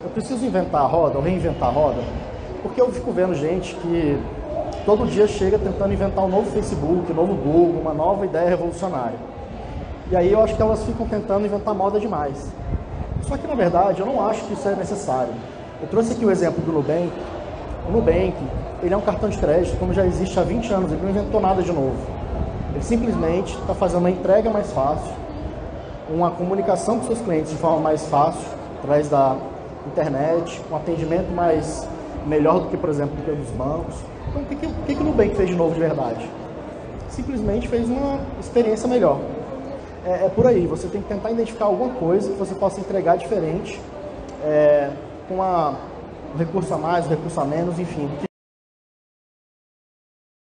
Eu preciso inventar a roda ou reinventar a roda, porque eu fico vendo gente que todo dia chega tentando inventar um novo Facebook, um novo Google, uma nova ideia revolucionária. E aí eu acho que elas ficam tentando inventar moda demais. Só que na verdade eu não acho que isso é necessário. Eu trouxe aqui o exemplo do Nubank. O Nubank, ele é um cartão de crédito como já existe há 20 anos, ele não inventou nada de novo. Ele simplesmente está fazendo uma entrega mais fácil, uma comunicação com seus clientes de forma mais fácil, através da internet, um atendimento mais melhor do que, por exemplo, do que dos bancos. Então, o que, o que, que o Nubank fez de novo de verdade? Simplesmente fez uma experiência melhor. É, é por aí, você tem que tentar identificar alguma coisa que você possa entregar diferente, é, com uma, um recurso a mais, um recurso a menos, enfim, que